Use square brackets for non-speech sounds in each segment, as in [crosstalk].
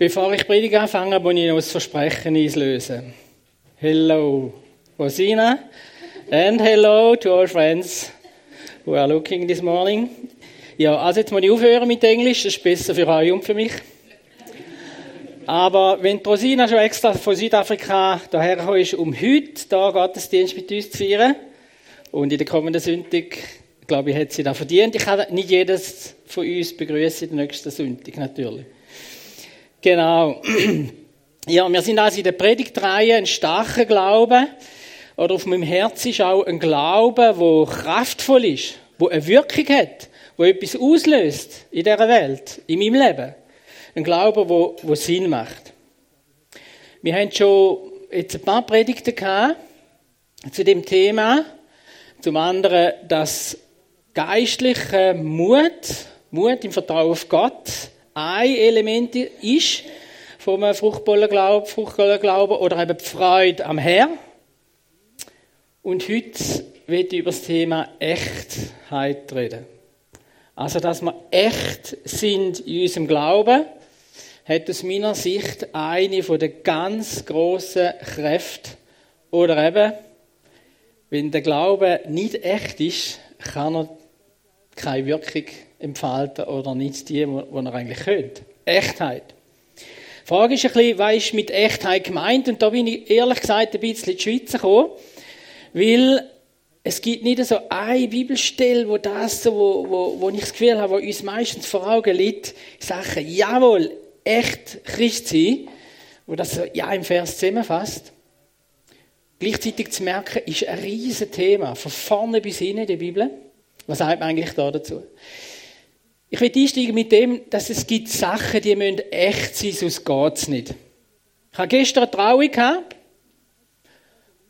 Bevor ich Predigt anfange, muss ich noch das Versprechen einlösen. Hello, Rosina, and hello to all friends who are looking this morning. Ja, also jetzt muss ich aufhören mit Englisch, das ist besser für euch und für mich. Aber wenn Rosina schon extra von Südafrika daher ist, um heute da Gottesdienst mit uns zu feiern, und in der kommenden Sonntag, glaube ich, hat sie da verdient. Ich kann nicht jedes von uns begrüßen der nächsten Sonntag, natürlich. Genau. Ja, wir sind also in der Predigtreihe ein starker Glaube. Oder auf meinem Herz ist auch ein Glaube, wo kraftvoll ist, wo eine Wirkung hat, wo etwas auslöst in dieser Welt, in meinem Leben. Ein Glaube, wo, wo Sinn macht. Wir haben schon jetzt ein paar Predigten gehabt zu dem Thema. Zum anderen das geistliche Mut, Mut im Vertrauen auf Gott, ein Element ist vom fruchtvollen Glauben, fruchtvollen Glauben oder eben die Freude am Herrn. Und heute wird über das Thema Echtheit reden. Also, dass wir echt sind in unserem Glauben, hat aus meiner Sicht eine der ganz grossen Kräfte. Oder eben, wenn der Glaube nicht echt ist, kann er keine Wirkung entfalten oder nicht die, die er eigentlich könnte. Echtheit. Die Frage ist ein bisschen, was ist mit Echtheit gemeint? Und da bin ich ehrlich gesagt ein bisschen in die Schweiz gekommen, weil es gibt nicht so eine Bibelstelle, wo das so, wo, wo, wo ich das Gefühl habe, wo uns meistens vor Augen liegt, Sachen, jawohl, echt Christ sein, wo das so ja im Vers zusammenfasst. Gleichzeitig zu merken, ist ein riesen Thema, von vorne bis hinten die Bibel. Was sagt man eigentlich da dazu? Ich will einsteigen mit dem, dass es gibt Sachen, die müssen echt sein, sonst geht es nicht. Ich habe gestern eine Trauung gehabt.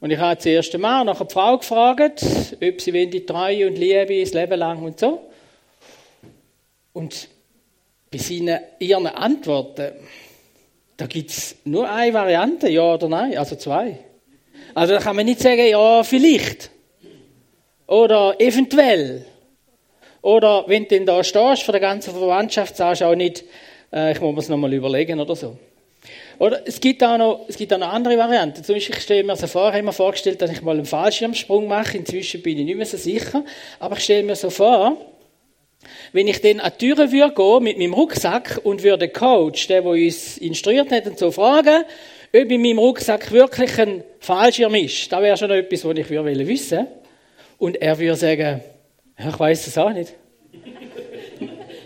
Und ich habe das erste Mal nach einer Frau gefragt, ob sie die Treue und Liebe das Leben lang und so. Und bei seinen, ihren Antworten, da gibt es nur eine Variante, ja oder nein, also zwei. Also da kann man nicht sagen, ja, vielleicht. Oder eventuell. Oder wenn du denn da stehst, für die ganze Verwandtschaft, sagst du auch nicht, äh, ich muss mir es nochmal überlegen oder so. Oder es gibt auch noch, es gibt auch noch andere Varianten. Zum Beispiel, ich stelle mir so vor, ich habe mir vorgestellt, dass ich mal einen Fallschirmsprung mache. Inzwischen bin ich nicht mehr so sicher. Aber ich stelle mir so vor, wenn ich dann an die Türe würde gehen mit meinem Rucksack und würde den Coach, der, der uns instruiert hat, so fragen, ob in meinem Rucksack wirklich ein Fallschirm ist. Das wäre schon etwas, was ich würde wissen Und er würde sagen, ich weiß es auch nicht.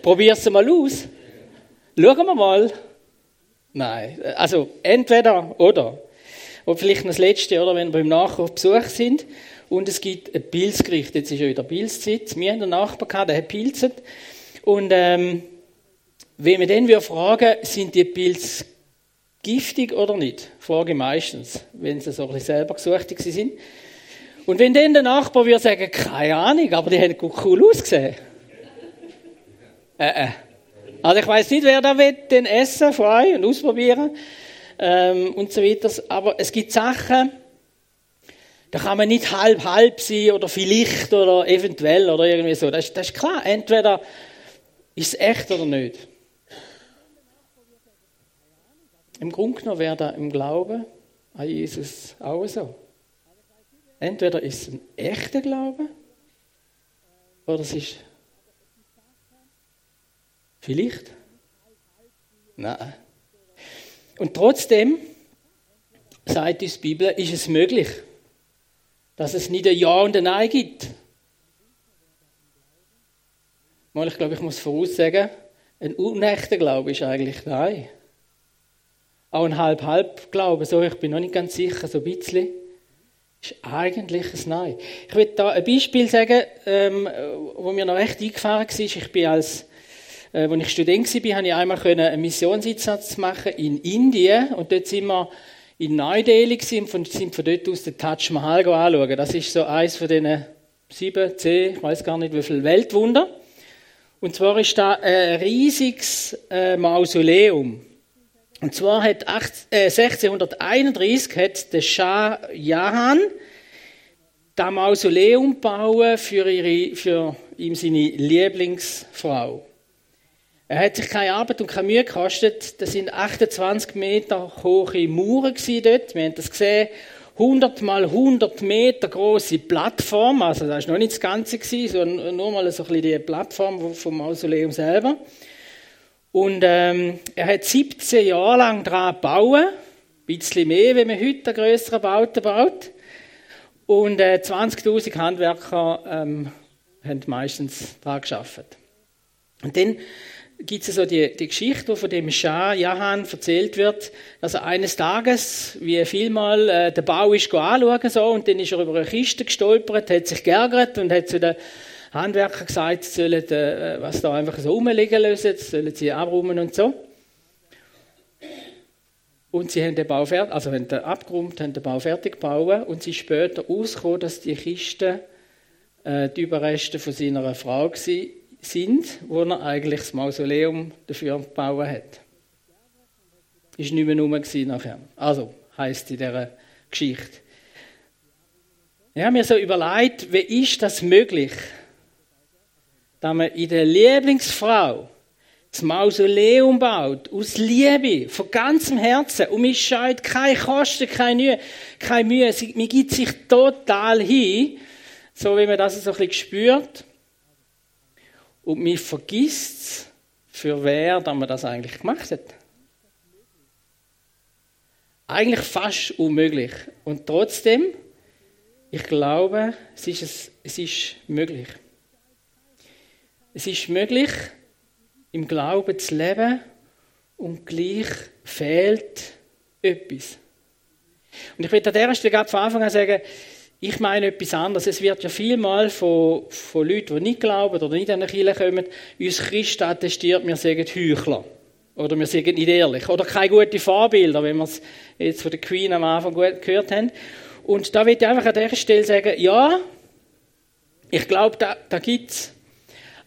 Probier es mal aus. Schauen wir mal. Nein, also entweder oder. Und vielleicht das Letzte, oder, wenn wir beim Nachbar auf Besuch sind und es gibt ein Pilzgericht. Jetzt ist ja wieder Pilzzeit. Wir haben einen Nachbar gehabt, der hat pilzet. Und ähm, wenn wir dann fragen, sind die Pilze giftig oder nicht? Frage meistens, wenn sie so ein bisschen selber gesucht sind. Und wenn dann der Nachbar würde sagen, keine Ahnung, aber die haben cool ausgesehen. Äh, äh. Also ich weiß nicht, wer da will, den essen euch und ausprobieren ähm, und so weiter. Aber es gibt Sachen, da kann man nicht halb halb sein oder vielleicht oder eventuell oder irgendwie so. Das, das ist klar. Entweder ist es echt oder nicht. Im Grunde genommen wäre da im Glauben an Jesus auch so. Entweder ist es ein echter Glaube oder es ist vielleicht. Nein. Und trotzdem, sagt uns die Bibel, ist es möglich, dass es nicht ein Ja und ein Nein gibt. Mal, ich glaube, ich muss voraussagen, ein unechter Glaube ist eigentlich Nein. Auch ein Halb-Halb-Glaube, so, ich bin noch nicht ganz sicher, so ein bisschen ist eigentlich ein Nein. Ich will da ein Beispiel sagen, ähm, wo mir noch recht eingefahren war. Ich bin als, äh, als ich Student war, habe ich einmal einen Missionseinsatz machen in Indien und dort sind wir in Neu-Delhi und sind von dort aus den Taj Mahal anschauen. Das ist so eins von diesen sieben, zehn, ich weiß gar nicht wie viele Weltwunder. Und zwar ist da ein riesiges äh, Mausoleum. Und zwar hat 1631 äh, hat der Shah Jahan das Mausoleum bauen für, ihre, für ihm seine Lieblingsfrau. Er hat sich keine Arbeit und keine Mühe gekostet. Das sind 28 Meter hohe Mauern dort. Wir haben das gesehen. 100 mal 100 Meter große Plattform. Also das war noch nicht das Ganze, sondern nur mal so ein bisschen die Plattform vom Mausoleum selber. Und ähm, er hat 17 Jahre lang daran gebaut. Ein bisschen mehr, wenn man heute eine grössere Bauten baut. Und äh, 20.000 Handwerker ähm, haben meistens daran gearbeitet. Und dann gibt es so die, die Geschichte, wo von dem Schah Jahan erzählt wird, dass er eines Tages, wie vielmal, äh, den Bau ist anschauen so, und dann ist er über eine Kiste gestolpert, hat sich geärgert und hat zu den Handwerkern gesagt, sie sollen, äh, was da einfach so rumliegen lassen, sollen sie abräumen und so. Und sie haben den Bau fertig, also haben den abgeräumt, haben den Bau fertig gebaut und sie später ausgekommen, dass die Kiste äh, die Überreste von seiner Frau waren sind, wo er eigentlich das Mausoleum dafür gebaut hat. Ist nicht mehr rum nachher. Also, heisst in dieser Geschichte. Ich habe mir so überlegt, wie ist das möglich, dass man in der Lieblingsfrau das Mausoleum baut, aus Liebe, von ganzem Herzen, und mir scheut keine Kosten, keine Mühe, keine mir gibt sich total hin, so wie man das so ein bisschen spürt. Und mich vergisst, für wer dass man das eigentlich gemacht hat. Eigentlich fast unmöglich. Und trotzdem, ich glaube, es ist, es ist möglich. Es ist möglich, im Glauben zu leben und gleich fehlt etwas. Und ich will an dieser Stelle von Anfang an sagen, ich meine etwas anderes. Es wird ja vielmal von, von Leuten, die nicht glauben oder nicht an die Kirche kommen, uns Christen attestiert, wir sagen Heuchler. Oder wir sagen nicht ehrlich. Oder keine guten Vorbilder, wenn wir es jetzt von der Queen am Anfang gehört haben. Und da will ich einfach an dieser Stelle sagen, ja, ich glaube, da, da gibt es.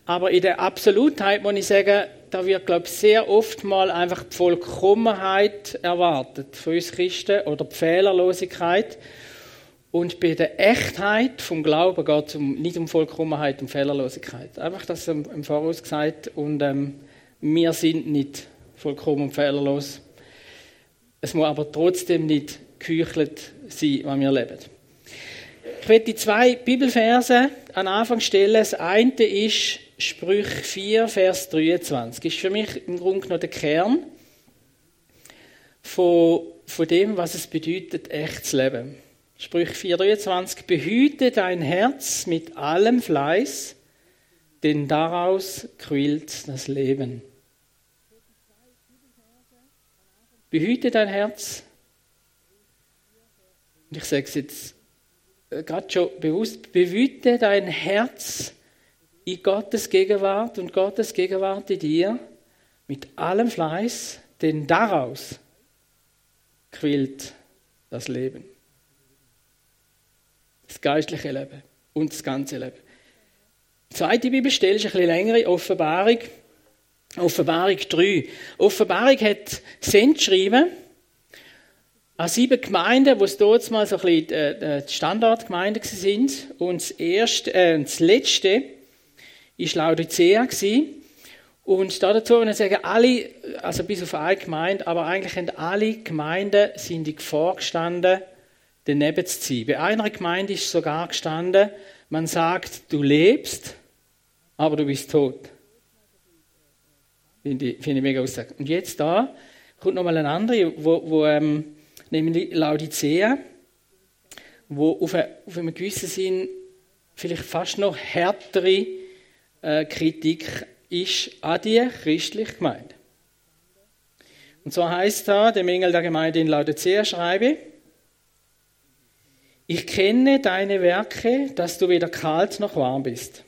Aber in der Absolutheit muss ich sagen, da wird, glaube ich, sehr oft mal einfach die Vollkommenheit erwartet von uns Christen oder die Fehlerlosigkeit. Und bei der Echtheit vom Glauben geht es um, nicht um Vollkommenheit und Fehlerlosigkeit. Einfach das im Voraus gesagt. Und ähm, wir sind nicht vollkommen und fehlerlos. Es muss aber trotzdem nicht geheuchelt sein, was wir leben. Ich werde die zwei Bibelverse an Anfang stellen. Das eine ist Sprüch 4, Vers 23. Das ist für mich im Grunde genommen der Kern von, von dem, was es bedeutet, echt zu leben. Sprüch 4,23 Behüte dein Herz mit allem Fleiß, denn daraus quillt das Leben. Behüte dein Herz. Ich sage es jetzt äh, gerade schon bewusst, behüte dein Herz in Gottes Gegenwart und Gottes Gegenwart in dir mit allem Fleiß, denn daraus quillt das Leben. Das geistliche Leben und das ganze Leben. Die zweite Bibelstelle ist ein bisschen längere, Offenbarung. Offenbarung 3. Offenbarung hat Sendschreiben an sieben Gemeinden, wo es dort mal so ein bisschen äh, äh, die Standardgemeinden sind. Und das, erste, äh, das letzte war Laodicea. Gewesen. Und da dazu würde ich sagen, alle, also bis auf eine Gemeinde, aber eigentlich haben alle Gemeinden sind die vorgestanden, daneben zu ziehen. Bei einer Gemeinde ist sogar gestanden, man sagt, du lebst, aber du bist tot. Finde ich, finde ich mega aussage. Und jetzt da kommt nochmal eine andere, wo, wo ähm, nämlich Laodicea, wo auf, eine, auf einem gewissen Sinn vielleicht fast noch härtere äh, Kritik ist an die christliche Gemeinde. Und so heißt da, dem Engel der Gemeinde in Laodicea schreibe, ich kenne deine Werke, dass du weder kalt noch warm bist.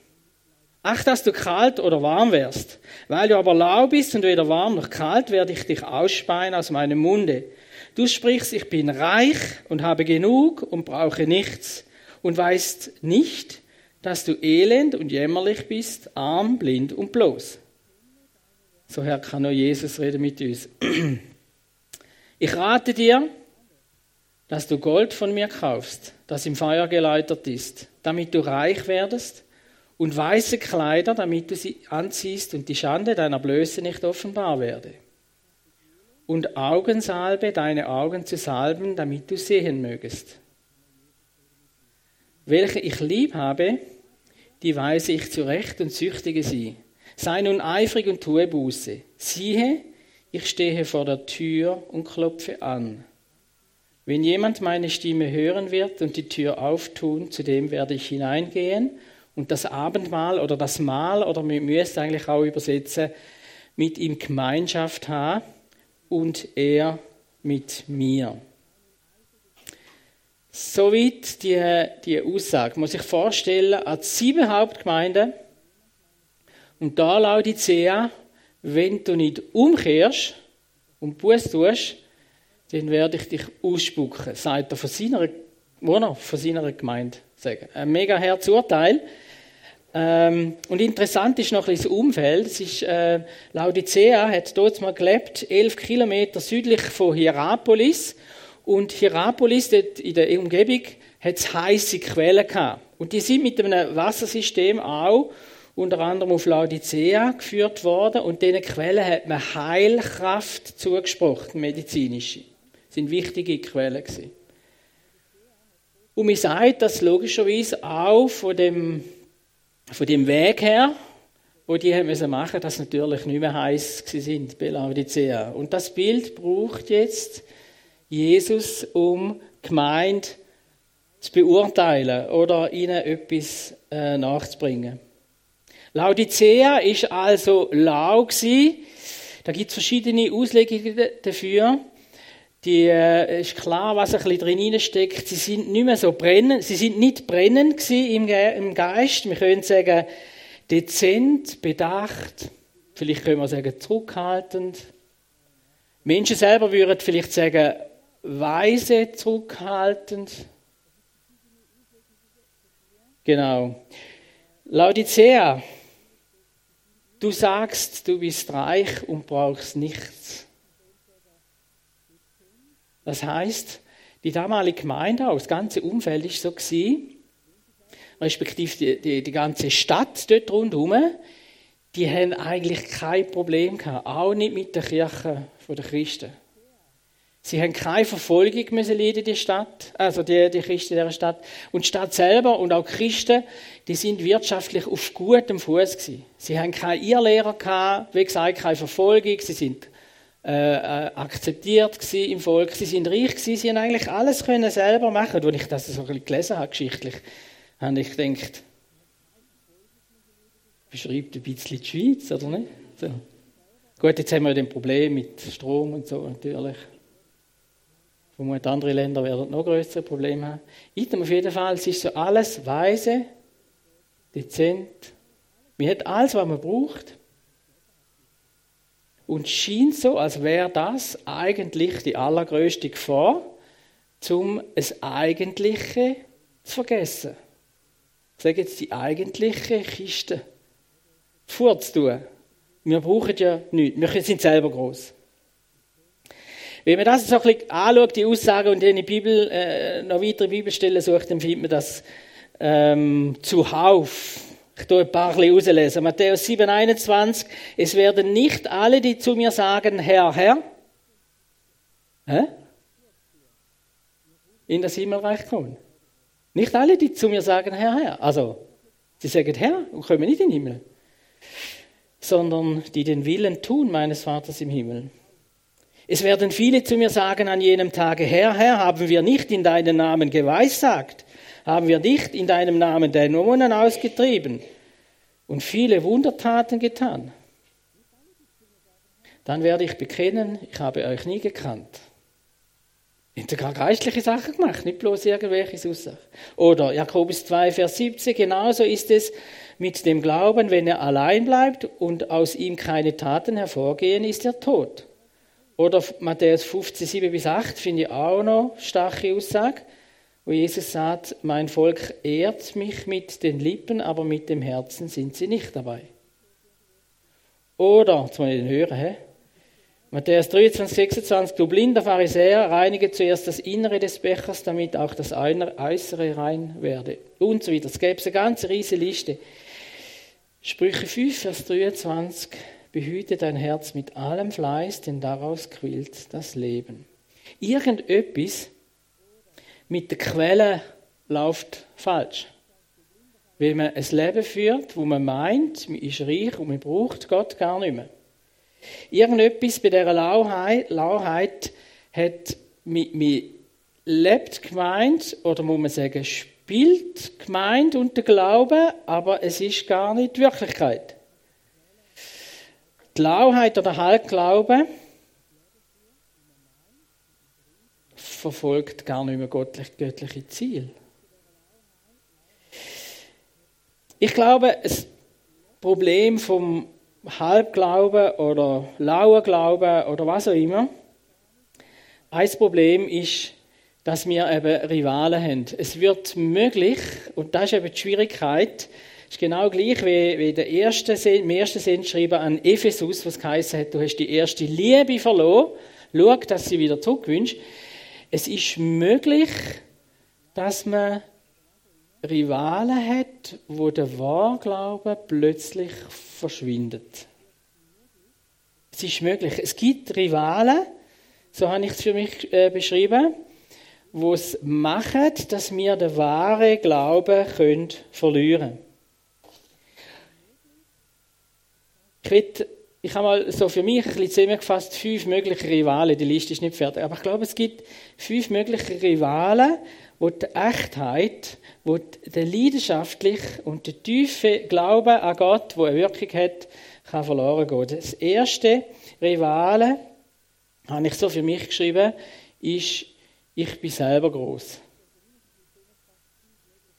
Ach, dass du kalt oder warm wärst. Weil du aber lau bist und weder warm noch kalt, werde ich dich ausspeien aus meinem Munde. Du sprichst, ich bin reich und habe genug und brauche nichts und weißt nicht, dass du elend und jämmerlich bist, arm, blind und bloß. So Herr kann nur Jesus reden mit uns. [clears throat] Ich rate dir, dass du Gold von mir kaufst, das im Feuer geläutert ist, damit du reich werdest und weiße Kleider, damit du sie anziehst und die Schande deiner Blöße nicht offenbar werde. Und Augensalbe, deine Augen zu salben, damit du sehen mögest. Welche ich lieb habe, die weise ich zurecht und züchtige sie. Sei nun eifrig und tue Buße. Siehe, ich stehe vor der Tür und klopfe an. Wenn jemand meine Stimme hören wird und die Tür auftun, zu dem werde ich hineingehen und das Abendmahl oder das Mahl, oder wir müssen eigentlich auch übersetzen, mit ihm Gemeinschaft haben und er mit mir. Soweit die, die Aussage. Man muss sich vorstellen, als sieben Hauptgemeinden und da Laodicea, wenn du nicht umkehrst und Buß tust, dann werde ich dich ausspucken, sagt er von seiner, oder? von seiner Gemeinde sagen. Ein mega Herzurteil. Ähm, und interessant ist noch ein das Umfeld. Es ist, äh, Laodicea hat dort mal gelebt, elf Kilometer südlich von Hierapolis. Und Hierapolis, dort in der Umgebung, hat es heiße Quellen gehabt. Und die sind mit einem Wassersystem auch unter anderem auf Laodicea geführt worden. Und diesen Quellen hat man Heilkraft zugesprochen, medizinische. Das sind wichtige Quellen gewesen. Und man sagt das logischerweise auch von dem, von dem Weg her, wo die haben müssen machen, dass natürlich nicht mehr heiß sind bei Laodicea. Und das Bild braucht jetzt Jesus, um Gemeinde zu beurteilen oder ihnen etwas äh, nachzubringen. Laodicea ist also lau gewesen. Da gibt es verschiedene Auslegungen dafür. Die äh, ist klar, was ein bisschen drin steckt. Sie sind nicht mehr so brennend. Sie sind nicht brennend im, Ge im Geist. Wir können sagen dezent, bedacht. Vielleicht können wir sagen zurückhaltend. Menschen selber würden vielleicht sagen weise, zurückhaltend. Genau. Laodicea, du sagst, du bist reich und brauchst nichts. Das heißt, die damalige Gemeinde, auch das ganze Umfeld ist so gewesen, respektive die, die, die ganze Stadt dort rundherum, die haben eigentlich kein Problem gehabt, auch nicht mit der Kirche der Christen. Sie haben keine Verfolgung müssen leiden, die Stadt, also die, die Christen dieser Stadt. Und die Stadt selber und auch die Christen, die sind wirtschaftlich auf gutem Fuß gewesen. Sie haben keine Irrlehrer gehabt, wie gesagt, keine Verfolgung. Sie sind äh, äh akzeptiert im Volk. Sie sind reich gewesen. Sie haben eigentlich alles können selber machen. Als ich das so ein bisschen gelesen habe, geschichtlich, habe ich gedacht, beschreibt ein bisschen die Schweiz, oder nicht? So. Gut, jetzt haben wir ein Problem mit Strom und so natürlich. Vermutlich andere Länder werden noch größere Probleme haben. Item auf jeden Fall, es ist so alles weise, dezent. Man hat alles, was man braucht. Und scheint so, als wäre das eigentlich die allergrößte Gefahr, um es Eigentliche zu vergessen. Ich sage jetzt die eigentliche Kiste vorzutun. Wir brauchen ja nichts. Wir sind selber groß. Wenn man das so ein bisschen anschaut, die Aussage und in die Bibel, äh, noch weitere Bibelstellen sucht, dann findet man das ähm, zuhauf. Ich tue ein paar bisschen rauslesen. Matthäus 7, 21. Es werden nicht alle, die zu mir sagen, Herr, Herr, hä? in das Himmelreich kommen. Nicht alle, die zu mir sagen, Herr, Herr. Also, sie sagen Herr und kommen nicht in den Himmel. Sondern die den Willen tun meines Vaters im Himmel. Es werden viele zu mir sagen an jenem Tage, Herr, Herr, haben wir nicht in deinem Namen geweissagt? Haben wir nicht in deinem Namen Dämonen ausgetrieben und viele Wundertaten getan? Dann werde ich bekennen, ich habe euch nie gekannt. Ich habe sogar geistliche Sachen gemacht, nicht bloß irgendwelche Aussagen. Oder Jakobus 2, Vers 17, genauso ist es mit dem Glauben, wenn er allein bleibt und aus ihm keine Taten hervorgehen, ist er tot. Oder Matthäus 15, 7 bis 8 finde ich auch noch starke Aussage, wo Jesus sagt, mein Volk ehrt mich mit den Lippen, aber mit dem Herzen sind sie nicht dabei. Oder, jetzt mal den hören, hä? Matthäus 23, 26, du blinder Pharisäer, reinige zuerst das Innere des Bechers, damit auch das Äußere rein werde. Und so weiter. Es gäbe eine ganze riesige Liste. Sprüche 5, Vers 23. Behüte dein Herz mit allem Fleiß, denn daraus quillt das Leben. Irgendetwas mit der Quelle läuft falsch. Weil man ein Leben führt, wo man meint, man ist reich und man braucht Gott gar nicht mehr. Irgendetwas bei dieser Lauheit, Lauheit hat mit, mit lebt gemeint, oder muss man sagen, spielt gemeint und der Glaube, aber es ist gar nicht Wirklichkeit. Lauheit oder Halbglaube verfolgt gar nicht mehr göttlich, göttliche Ziel. Ich glaube, das Problem vom Halbglauben oder lauen Glauben oder was auch immer, ein Problem ist, dass wir eben Rivalen haben. Es wird möglich, und das ist eben die Schwierigkeit, ist genau gleich wie, wie der erste, im ersten Sendschreiben an Ephesus, was geheißen hat, du hast die erste Liebe verloren, schau, dass sie wieder zurückwünscht. Es ist möglich, dass man Rivalen hat, wo der Wahrglaube plötzlich verschwindet. Es ist möglich. Es gibt Rivalen, so habe ich es für mich äh, beschrieben, wo es machen, dass wir den wahren Glauben können verlieren Ich, will, ich habe mal so für mich ein bisschen zusammengefasst fünf mögliche Rivalen. Die Liste ist nicht fertig. Aber ich glaube, es gibt fünf mögliche Rivalen, wo die Echtheit, wo der leidenschaftliche und der tiefe Glaube an Gott, wo eine Wirkung hat, kann verloren gehen. Das erste Rivale, habe ich so für mich geschrieben, ist ich bin selber groß.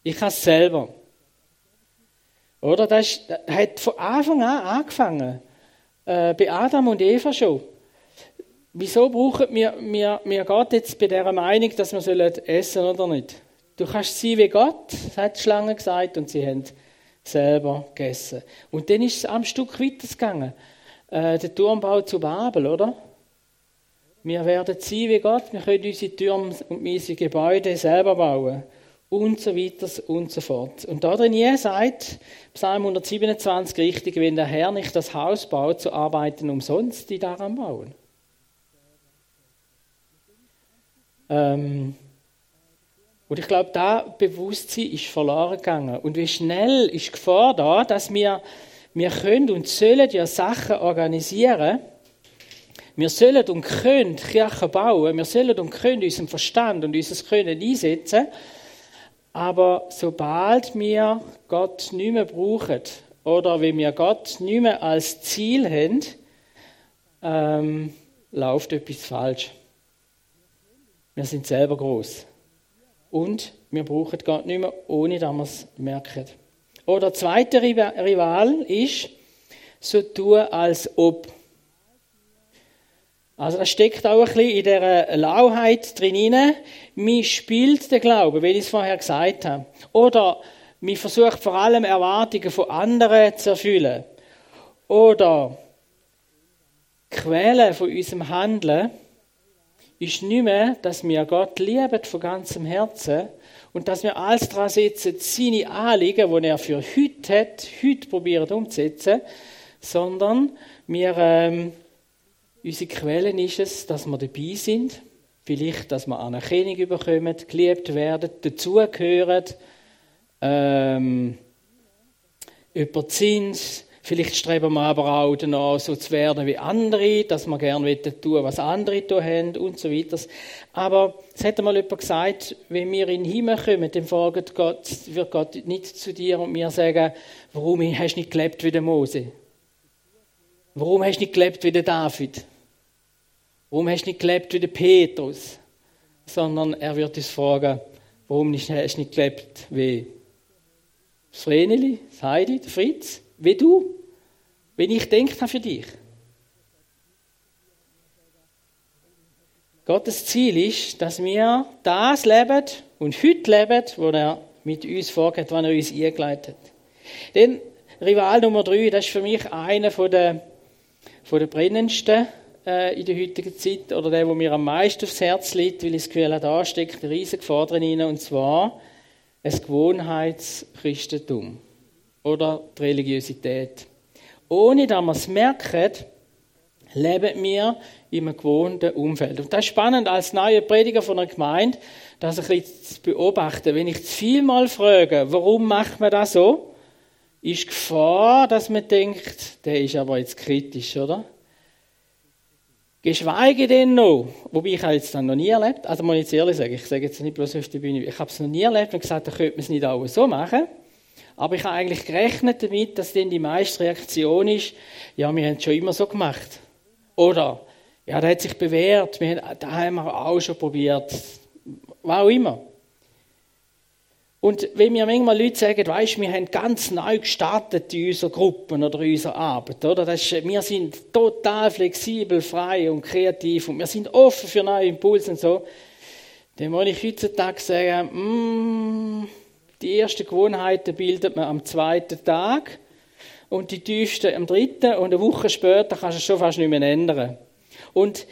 Ich habe es selber. Oder? Das, hat von Anfang an angefangen. Äh, bei Adam und Eva schon. Wieso brauchen wir, wir, wir Gott jetzt bei dieser Meinung, dass wir sollen essen oder nicht? Du kannst sein wie Gott, hat die Schlange gesagt, und sie haben selber gegessen. Und dann ist es am Stück weitergegangen. Äh, der Turmbau zu Babel, oder? Wir werden sein wie Gott, wir können unsere Türme und unsere Gebäude selber bauen. Und so weiter und so fort. Und da drin sagt Psalm 127 richtig, wenn der Herr nicht das Haus baut, so arbeiten umsonst die daran bauen. Ähm, und ich glaube, da Bewusstsein ist verloren gegangen. Und wie schnell ist die Gefahr da, dass wir, wir können und sollen ja Sachen organisieren, wir sollen und können Kirchen bauen, wir sollen und können unseren Verstand und unser Können einsetzen, aber sobald wir Gott nicht mehr brauchen oder wenn wir Gott nicht mehr als Ziel haben, ähm, läuft etwas falsch. Wir sind selber groß und wir brauchen Gott nicht mehr, ohne dass wir es merken. Oder der zweite Rival ist, so tun, als ob. Also das steckt auch ein bisschen in dieser Lauheit drin. Man spielt den Glauben, wie ich es vorher gesagt habe. Oder man versucht vor allem Erwartungen von anderen zu erfüllen. Oder Quelle von unserem Handeln ist nicht mehr, dass wir Gott lieben von ganzem Herzen und dass wir alles daran setzen, seine Anliegen, die er für heute hat, heute probieren umzusetzen, sondern wir ähm, Unsere Quellen ist es, dass wir dabei sind, vielleicht, dass wir Anerkennung bekommen, geliebt werden, dazugehören, ähm, über Zins, Vielleicht streben wir aber auch danach, so zu werden wie andere, dass wir gerne tun was andere tun haben und so weiter. Aber es hat mal jemand gesagt, wenn wir in den Himmel kommen, dann fragt Gott, wird Gott nicht zu dir und mir sagen, warum hast du nicht gelebt wie der Mose? Warum hast du nicht gelebt wie der David? Warum hast du nicht gelebt wie der Petrus? Sondern er wird uns fragen, warum hast du nicht gelebt wie das Vreneli, das Heidi, der Fritz, wie du? Wenn ich denke für dich. Gottes Ziel ist, dass wir das leben und heute leben, was er mit uns vorgeht, was er uns eingeleitet hat. Denn Rival Nummer drei, das ist für mich einer der, der brennendsten äh, in der heutigen Zeit oder der, wo mir am meisten aufs Herz liegt, weil ich das Gefühl habe, da steckt eine riesige Gefahr drin, und zwar ein Gewohnheitschristentum oder die Religiosität. Ohne dass wir es merken, leben wir in einem gewohnten Umfeld. Und das ist spannend als neuer Prediger von einer Gemeinde, das ein bisschen zu beobachten. Wenn ich zu viel mal frage, warum macht man das so, ist die Gefahr, dass man denkt, der ist aber jetzt kritisch, oder? Geschweige denn noch, wobei ich habe jetzt dann noch nie erlebt, also muss ich jetzt ehrlich sagen, ich sage jetzt nicht bloß auf der Bühne, ich habe es noch nie erlebt und gesagt, da könnte man es nicht auch so machen. Aber ich habe eigentlich gerechnet damit, dass dann die meiste Reaktion ist, ja, wir haben es schon immer so gemacht. Oder, ja, der hat sich bewährt, wir haben, da haben wir auch schon probiert. Was auch immer. Und wenn mir manchmal Leute sagen, weißt, wir haben ganz neu gestartet in unserer Gruppen oder in unserer Arbeit, oder? Das ist, wir sind total flexibel, frei und kreativ und wir sind offen für neue Impulse und so, dann muss ich heutzutage sagen, mm, die ersten Gewohnheiten bildet man am zweiten Tag und die tiefsten am dritten und eine Woche später kannst du es schon fast nicht mehr ändern. Und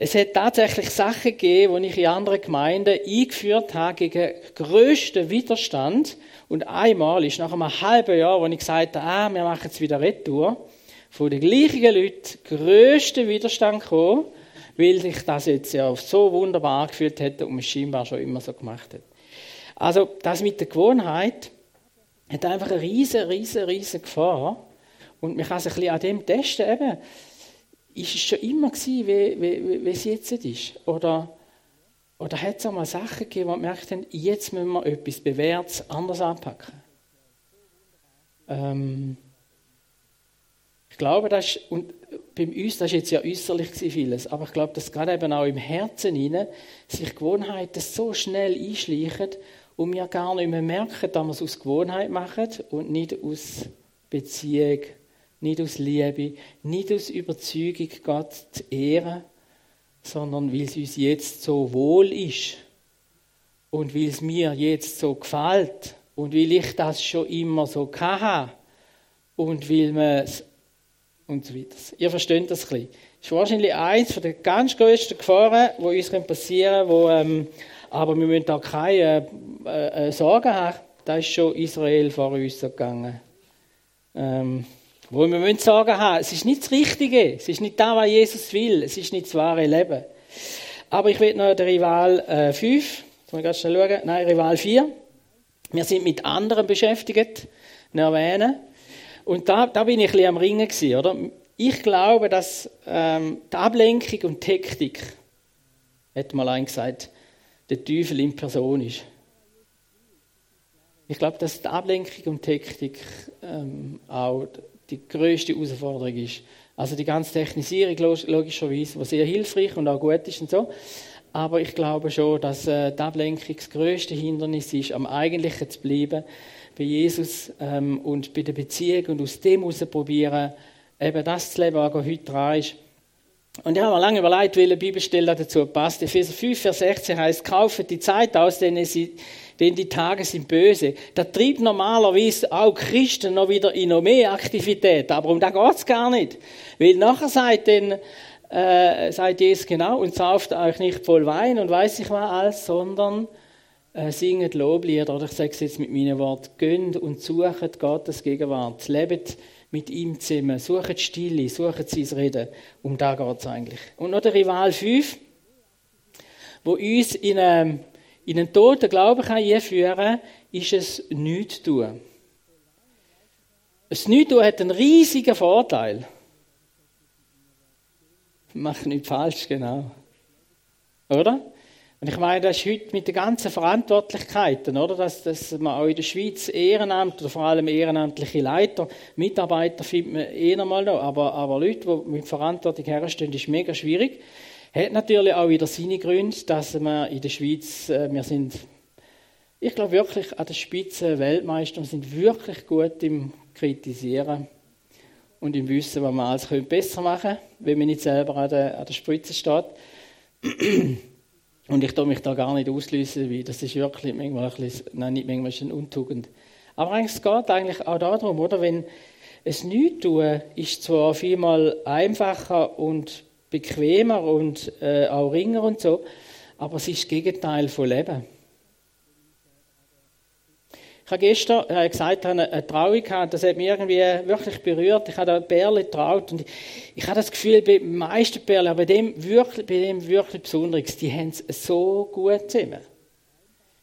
es hat tatsächlich Sachen gegeben, die ich in anderen Gemeinden eingeführt habe gegen größten Widerstand. Und einmal ist nach einem halben Jahr, wo ich gesagt habe, ah, wir machen jetzt wieder Retour, von den gleichen Leuten größten Widerstand gekommen, weil sich das jetzt ja so wunderbar angefühlt hätte und man scheinbar schon immer so gemacht hat. Also das mit der Gewohnheit hat einfach eine riesige, riesige, riesige Gefahr. Und man kann sich ein bisschen an dem testen, eben, ist es schon immer gewesen, wie, wie, wie es jetzt ist? Oder, oder hat es auch mal Sachen gegeben, wo man merkt, jetzt müssen wir etwas Bewährtes anders anpacken? Ähm, ich glaube, das ist, und bei uns, das ist jetzt ja äußerlich vieles, aber ich glaube, dass gerade eben auch im Herzen hinein sich Gewohnheiten so schnell einschleichen und wir gar nicht mehr merken, dass wir es aus Gewohnheit machen und nicht aus Beziehung nicht aus Liebe, nicht aus Überzeugung, Gott zu ehren, sondern weil es uns jetzt so wohl ist und weil es mir jetzt so gefällt und weil ich das schon immer so hatte und weil man es und so weiter. Ihr versteht das ein bisschen. Das ist wahrscheinlich eines der ganz größten Gefahren, die uns passieren können, ähm, aber wir müssen da keine äh, äh, Sorgen haben. Da ist schon Israel vor uns gegangen. Ähm, wo wir müssen sagen haben, es ist nicht das Richtige, es ist nicht das, was Jesus will, es ist nicht das wahre Leben. Aber ich will noch den Rival äh, 5, muss ich ganz schnell schauen, nein, Rival 4. Wir sind mit anderen beschäftigt, erwähnen. Und da, da bin ich ein bisschen am Ringen gewesen, oder? Ich glaube, dass ähm, die Ablenkung und Hektik, hat mal ein gesagt, der Teufel in Person ist. Ich glaube, dass die Ablenkung und Hektik ähm, auch die größte Herausforderung ist. Also die ganze Technisierung logischerweise, was sehr hilfreich und auch gut ist und so. Aber ich glaube schon, dass äh, die Ablenkung das größte Hindernis ist, am Eigentlichen zu bleiben, bei Jesus ähm, und bei der Beziehung und aus dem heraus probieren, eben das zu leben, was heute dran ist. Und ich habe mir lange überlegt, welche Bibelstelle dazu passt. Epheser 5, Vers 16 heißt, kaufe die Zeit aus, denn sie denn die Tage sind böse. Da treibt normalerweise auch Christen noch wieder in noch mehr Aktivität, aber um da geht's gar nicht. Weil nachher sagt dann, äh, sagt Jesus genau, und sauft euch nicht voll Wein und weiß ich was alles, sondern äh, singet Loblieder, oder ich sage es jetzt mit meinen Worten, gönnt und sucht Gottes Gegenwart, lebt mit ihm zusammen, sucht Stille, sucht sein Reden, um da geht's eigentlich. Und noch der Rival 5, wo uns in einem in einen toten Glauben kann einführen ist es nichts tun. Das Nichts tun hat einen riesigen Vorteil. Mach nicht falsch, genau. Oder? Und ich meine, das ist heute mit den ganzen Verantwortlichkeiten, oder? Dass, dass man auch in der Schweiz Ehrenamt oder vor allem ehrenamtliche Leiter, Mitarbeiter findet man eh nochmal noch, aber, aber Leute, die mit Verantwortung herstehen, ist mega schwierig. Hat natürlich auch wieder seine Gründe, dass wir in der Schweiz, äh, wir sind, ich glaube wirklich an der Spitze Weltmeister, wir sind wirklich gut im Kritisieren und im Wissen, was man alles besser machen könnte, wenn man nicht selber an der, an der Spitze steht. Und ich tue mich da gar nicht auslösen, weil das ist wirklich manchmal ein bisschen, nein, nicht manchmal ist eine Untugend. Aber es geht eigentlich auch darum, oder? Wenn es nichts tun, ist zwar vielmal einfacher und bequemer und äh, auch ringer und so, aber es ist das Gegenteil von Leben. Ich habe gestern äh, gesagt, ich habe eine Trauung gehabt, das hat mich irgendwie wirklich berührt. Ich habe da Perle getraut und ich, habe das Gefühl, bei den meisten Perlen, aber bei dem wirklich, bei dem wirklich Besonderes, die haben es so gut zusammen.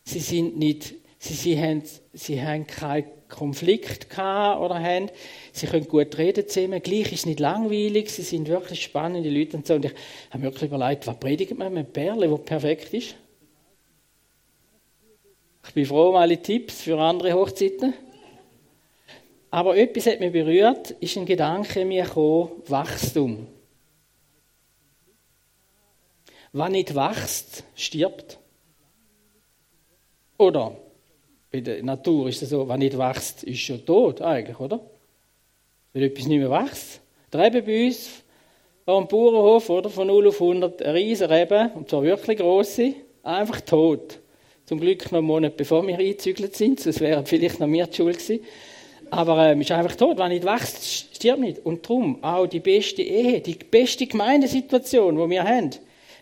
Sie sind nicht, sie, sie haben, sie haben keinen Konflikt gehabt oder haben. Sie können gut reden zusammen. Gleich ist es nicht langweilig. Sie sind wirklich spannende Leute und so. Und ich habe mir wirklich überlegt, was predigt man mit Perle, wo perfekt ist? Ich bin froh um alle Tipps für andere Hochzeiten. Aber etwas hat mich berührt, ist ein Gedanke mir gekommen, Wachstum. Was nicht wächst, stirbt. Oder bei der Natur ist es so, was nicht wächst, ist schon tot eigentlich, oder? Wenn etwas nicht mehr wächst. Der Reben bei uns, am Bauernhof, oder? Von 0 auf 100, ein riesen Reben, und zwar wirklich grosse, einfach tot. Zum Glück noch einen Monat bevor wir eingezügelt sind, sonst wäre vielleicht noch mehr die Schule gewesen. Aber ähm, ist einfach tot. Wenn nicht wächst, stirbt nicht. Und darum auch die beste Ehe, die beste Gemeindesituation, die wir haben.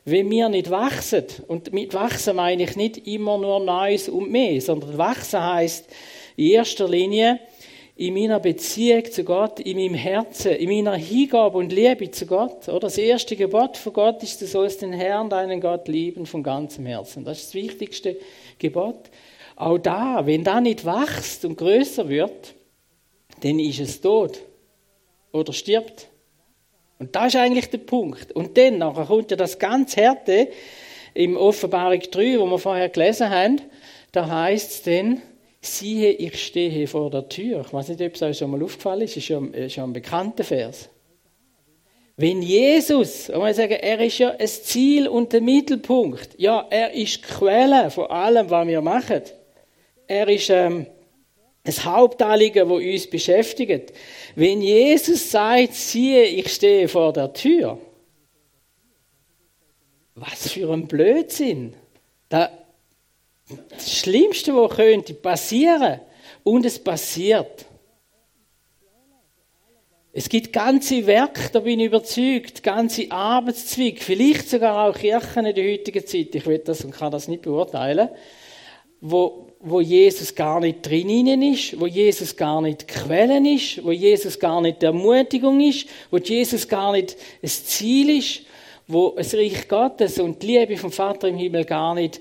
Wenn wir nicht wachsen, und mit wachsen meine ich nicht immer nur Neues und mehr, sondern wachsen heißt in erster Linie in meiner Beziehung zu Gott, in meinem Herzen, in meiner Hingabe und Liebe zu Gott. Oder das erste Gebot von Gott ist, du sollst den Herrn, deinen Gott lieben von ganzem Herzen. Das ist das wichtigste Gebot. Auch da, wenn da nicht wächst und größer wird, dann ist es tot oder stirbt. Und das ist eigentlich der Punkt. Und dann nachher kommt ja das ganz Härte im Offenbarung 3, wo wir vorher gelesen haben. Da heißt es dann, siehe, ich stehe vor der Tür. Ich weiß nicht, ob es euch schon mal aufgefallen ist, ist ja, ist ja ein bekannter Vers. Wenn Jesus, und wir sagen, er ist ja ein Ziel und der Mittelpunkt. Ja, er ist die Quelle von allem, was wir machen. Er ist ähm, das Hauptanliegen, das uns beschäftigt. Wenn Jesus sagt, siehe, ich stehe vor der Tür. Was für ein Blödsinn. Das Schlimmste, was könnte passieren, und es passiert. Es gibt ganze Werke, da bin ich überzeugt, ganze Arbeitszweige, vielleicht sogar auch Kirchen in der heutigen Zeit, ich will das und kann das nicht beurteilen, wo, wo Jesus gar nicht drinnen ist, wo Jesus gar nicht Quellen ist, wo Jesus gar nicht Ermutigung ist, wo Jesus gar nicht das Ziel ist, wo das Reich Gottes und die Liebe vom Vater im Himmel gar nicht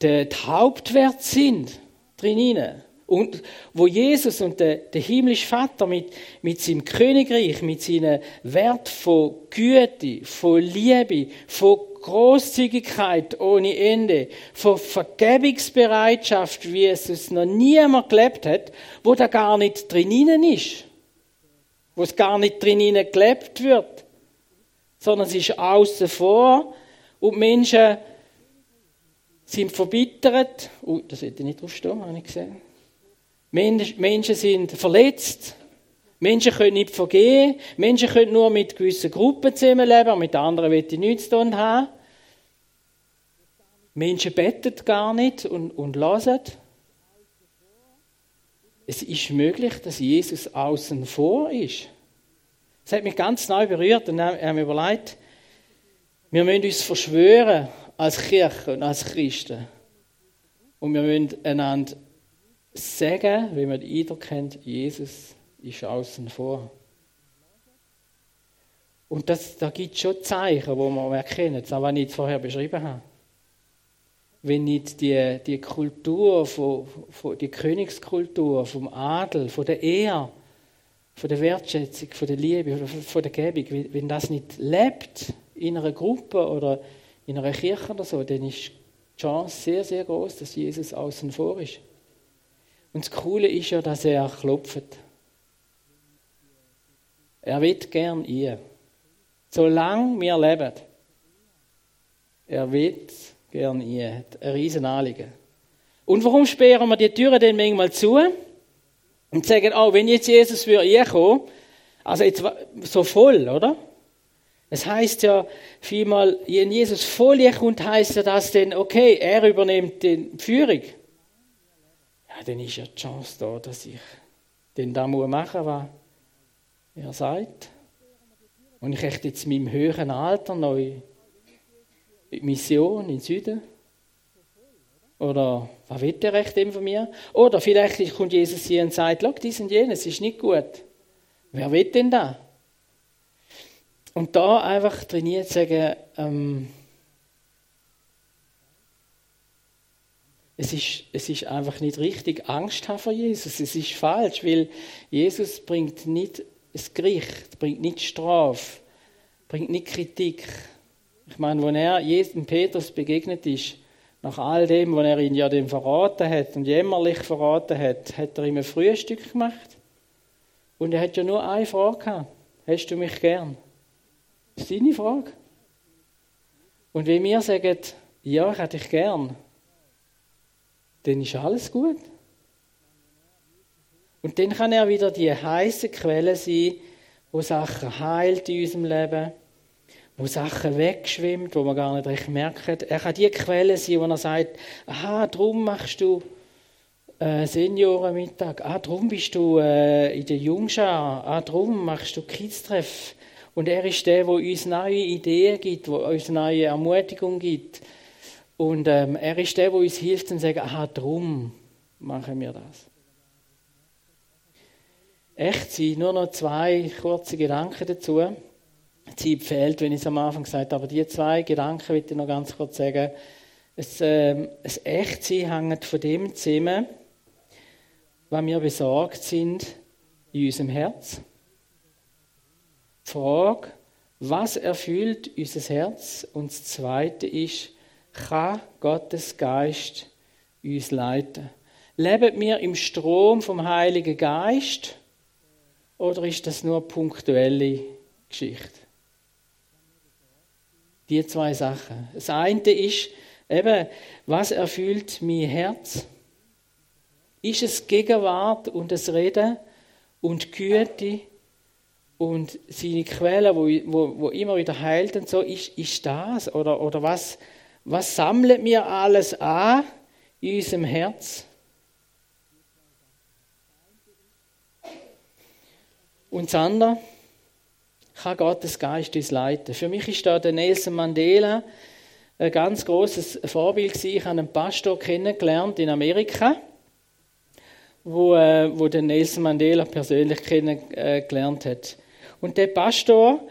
der, Hauptwert sind drinnen. Und wo Jesus und der, der himmlische Vater mit, mit seinem Königreich, mit seinem Wert von Güte, von Liebe, von Großzügigkeit ohne Ende, von Vergebungsbereitschaft, wie es es noch niemand gelebt hat, wo da gar nicht drinnen ist, wo es gar nicht drinnen gelebt wird, sondern es ist außen vor und Menschen sind verbittert. Uh, das hätte ich nicht draufstehen, habe ich gesehen. Menschen sind verletzt. Menschen können nicht vergehen. Menschen können nur mit gewissen Gruppen zusammenleben, mit anderen will ich nichts zu tun haben. Menschen beten gar nicht und, und hören. Es ist möglich, dass Jesus außen vor ist. Das hat mich ganz neu berührt und ich habe mir überlegt, wir müssen uns verschwören als Kirche und als Christen. Und wir müssen einander sagen, wie man den Eindruck kennt, Jesus ist außen vor. Und das, da gibt es schon Zeichen, wo man erkennen, das was ich vorher beschrieben habe. Wenn nicht die, die Kultur, von, von, die Königskultur vom Adel, von der Ehe, von der Wertschätzung, von der Liebe, von der Gebung, wenn das nicht lebt in einer Gruppe oder in einer Kirche oder so, dann ist die Chance sehr, sehr groß, dass Jesus außen vor ist. Und das Coole ist ja, dass er klopft. Er wird gern ihr. Solange wir leben. Er wird gern ihr. Hat ein riesen Anliegen. Und warum sperren wir die Türen denn manchmal zu? Und sagen, oh, wenn jetzt Jesus würde kommen, also jetzt so voll, oder? Es heißt ja vielmal, wenn Jesus voll kommt, heißt ja das denn, okay, er übernimmt die Führung ja, dann ist ja die Chance da, dass ich den da machen muss, er sagt. Und ich echt jetzt in meinem höheren Alter noch in Mission in den Süden. Oder was will der recht dem von mir? Oder vielleicht kommt Jesus hier und sagt, schau, dies und jenes ist nicht gut. Wer will denn da? Und da einfach trainiert sagen, ähm, es ist, es ist einfach nicht richtig, Angst haben vor Jesus. Es ist falsch, weil Jesus bringt nicht das Gericht, bringt nicht Strafe, bringt nicht Kritik. Ich meine, wenn er jedem Petrus begegnet ist, nach all dem, was er ihn ja dem verraten hat und jämmerlich verraten hat, hat er ihm ein Frühstück gemacht. Und er hat ja nur eine Frage gehabt. Hast du mich gern? Das ist deine Frage. Und wenn wir sagen, ja, ich hätte dich gern, dann ist alles gut. Und dann kann er wieder die heiße Quelle sein, wo Sachen heilt in unserem Leben wo Sachen wegschwimmt, wo man gar nicht recht merkt. Er kann die Quelle sein, wo er sagt, aha, darum machst du äh, Seniorenmittag, ah, darum bist du äh, in der Jungschar, ah, darum machst du Kids-Treff. Und er ist der, der uns neue Ideen gibt, der uns neue Ermutigung gibt. Und ähm, er ist der, der uns hilft und sagt, aha, darum machen wir das. Echt sein, nur noch zwei kurze Gedanken dazu. Zeit fehlt, wenn ich es am Anfang gesagt habe. Aber die zwei Gedanken will ich noch ganz kurz sagen. Es, äh, das Echtsein hängt von dem zusammen, was wir besorgt sind in unserem Herz. Die Frage, was erfüllt unser Herz? Und das Zweite ist, kann Gottes Geist uns leiten? Leben wir im Strom vom Heiligen Geist oder ist das nur punktuelle Geschichte? Die zwei Sachen. Das eine ist eben, was erfüllt mein Herz? Ist es Gegenwart und das Reden und Güte und seine Quellen, wo, wo, wo immer wieder heilt und so, ist, ist das? Oder, oder was, was sammelt mir alles an in unserem Herz? Und das andere, kann Gottes Geist uns leiten. Für mich ist da der Nelson Mandela ein ganz großes Vorbild gewesen. Ich habe einen Pastor kennengelernt in Amerika, wo, äh, wo den Nelson Mandela persönlich kennengelernt hat. Und der Pastor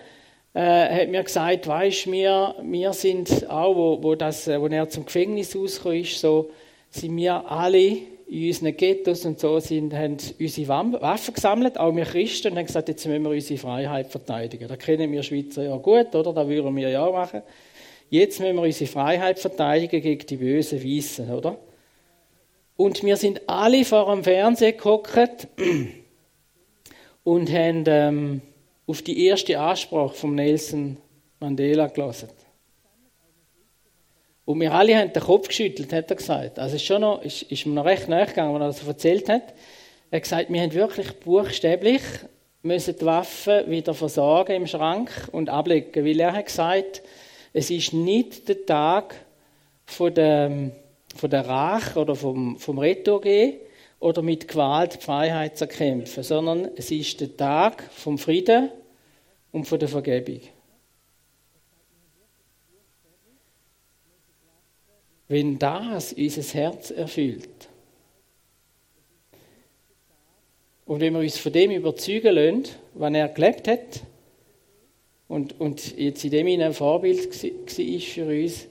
äh, hat mir gesagt, weißt, wir, wir sind auch, wo, wo, das, wo er zum Gefängnis rausgekommen ist, so sind wir alle in unseren Ghettos und so sind, haben unsere Waffen gesammelt, auch wir Christen, und haben gesagt, jetzt müssen wir unsere Freiheit verteidigen. Da kennen wir Schweizer ja gut, oder? Da würden wir ja machen. Jetzt müssen wir unsere Freiheit verteidigen gegen die bösen Weißen, oder? Und wir sind alle vor dem Fernseher gehockt [clears throat] und haben ähm, auf die erste Ansprache von Nelson Mandela gelassen. Und wir alle haben den Kopf geschüttelt, hat er gesagt. Also ist, schon noch, ist, ist mir noch recht nachgegangen, als er das erzählt hat. Er hat gesagt, wir haben wirklich buchstäblich müssen die Waffen wieder versorgen im Schrank und ablegen, weil er hat gesagt, es ist nicht der Tag von der, von der Rache oder vom, vom Retourgehen oder mit Gewalt die Freiheit zu kämpfen, sondern es ist der Tag vom Frieden und von der Vergebung. Wenn das unser Herz erfüllt. Und wenn wir uns von dem überzeugen lassen, was er gelebt hat, und, und jetzt in dem ein Vorbild war für uns,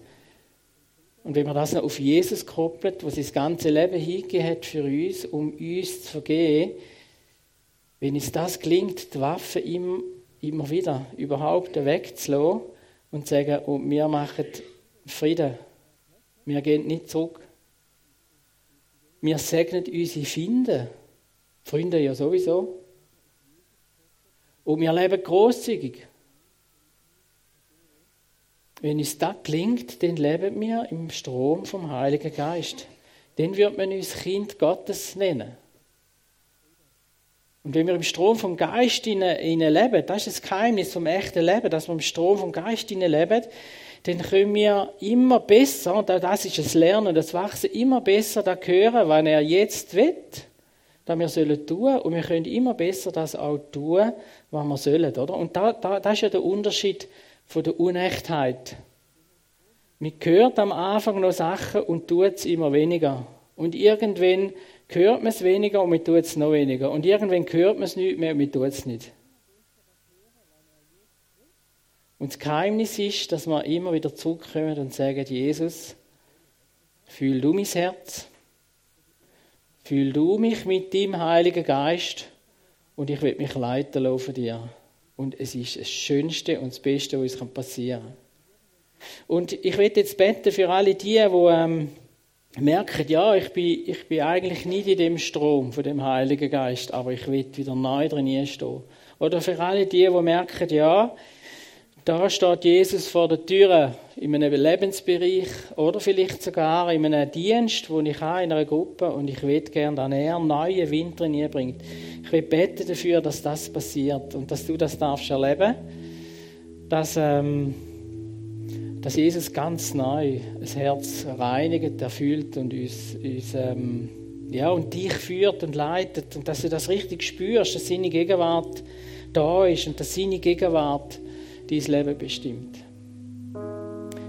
und wenn man das noch auf Jesus koppelt, was sein ganze Leben hingegeben hat für uns, um uns zu vergehen, wenn uns das gelingt, die Waffe ihm immer wieder überhaupt wegzulassen und zu sagen, und wir machen Frieden wir gehen nicht zurück. Wir segnen unsere Finden. Freunde ja sowieso. Und wir leben großzügig. Wenn uns das gelingt, dann leben wir im Strom vom Heiligen Geist. Dann wird man uns Kind Gottes nennen. Und wenn wir im Strom vom Geist leben, das ist das Geheimnis vom echten Leben, dass wir im Strom vom Geist leben, dann können wir immer besser, und das ist das Lernen, das Wachsen, immer besser da hören, was er jetzt will, dass wir sollen tun, und wir können immer besser das auch tun, was wir sollen, oder? Und da, da, das ist ja der Unterschied von der Unechtheit. Man hört am Anfang noch Sachen und tut es immer weniger. Und irgendwann hört man es weniger und man tut es noch weniger. Und irgendwann hört man es nicht mehr und man tut es nicht. Und das Geheimnis ist, dass wir immer wieder zurückkommen und sagen, Jesus, fühl du mein Herz, fühl du mich mit deinem Heiligen Geist und ich will mich leiten lassen dir. Und es ist das Schönste und das Beste, was uns passieren kann. Und ich will jetzt beten für alle die, die ähm, merken, ja, ich bin, ich bin eigentlich nicht in dem Strom von dem Heiligen Geist, aber ich will wieder neu drin stehen. Oder für alle die, die merken, ja, da steht Jesus vor der Tür in einem Lebensbereich oder vielleicht sogar in einem Dienst, wo ich habe, in einer Gruppe und ich will gerne, dass er neue Wind bringt. Ich will beten dafür, dass das passiert und dass du das darfst erleben, dass, ähm, dass Jesus ganz neu das Herz reinigt, erfüllt und uns, uns ähm, ja, und dich führt und leitet und dass du das richtig spürst, dass seine Gegenwart da ist und dass seine Gegenwart dein Leben bestimmt.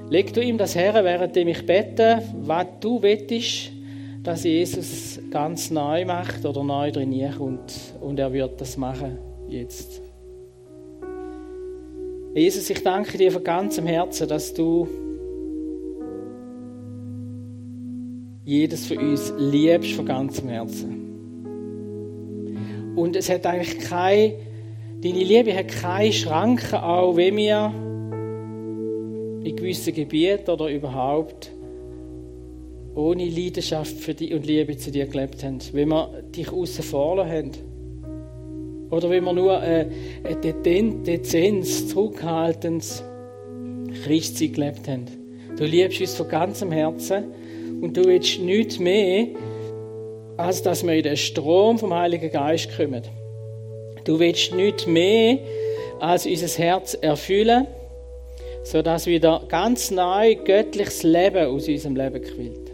Leg du ihm das her, während ich bete, was du wettest, dass Jesus ganz neu macht oder neu drin kommt. Und er wird das machen, jetzt. Jesus, ich danke dir von ganzem Herzen, dass du jedes von uns liebst von ganzem Herzen. Und es hat eigentlich keine Deine Liebe hat keine Schranken, auch wenn wir in gewissen Gebieten oder überhaupt ohne Leidenschaft für dich und Liebe zu dir gelebt haben. Wenn wir dich außen vor haben. Oder wenn wir nur äh, eine Dezenz, zurückhaltendes Christsein gelebt haben. Du liebst uns von ganzem Herzen und du willst nichts mehr, als dass wir in den Strom vom Heiligen Geist kommen. Du willst nicht mehr als unser Herz erfüllen, sodass wieder ganz neu göttliches Leben aus unserem Leben quillt.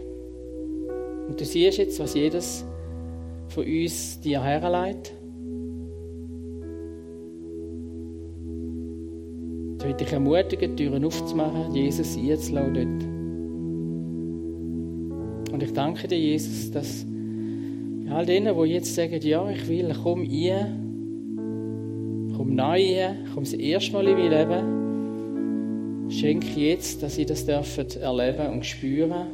Und du siehst jetzt, was jedes von uns dir herleitet. Ich will dich ermutigen, Türen aufzumachen, Jesus einzulassen dort. Und ich danke dir, Jesus, dass all denen, die jetzt sagen, ja, ich will, komm ein, komm neu komm das erste Mal in mein Leben. Schenke jetzt, dass sie das dürfen erleben und spüren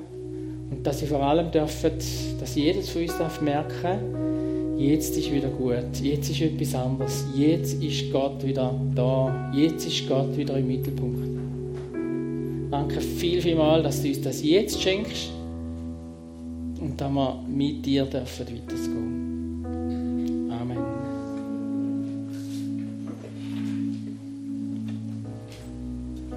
und dass sie vor allem dürfen, dass jedes von uns darf merken, jetzt ist wieder gut, jetzt ist etwas anderes, jetzt ist Gott wieder da, jetzt ist Gott wieder im Mittelpunkt. Danke viel, viel mal, dass du uns das jetzt schenkst und dass wir mit dir dürfen weitergehen.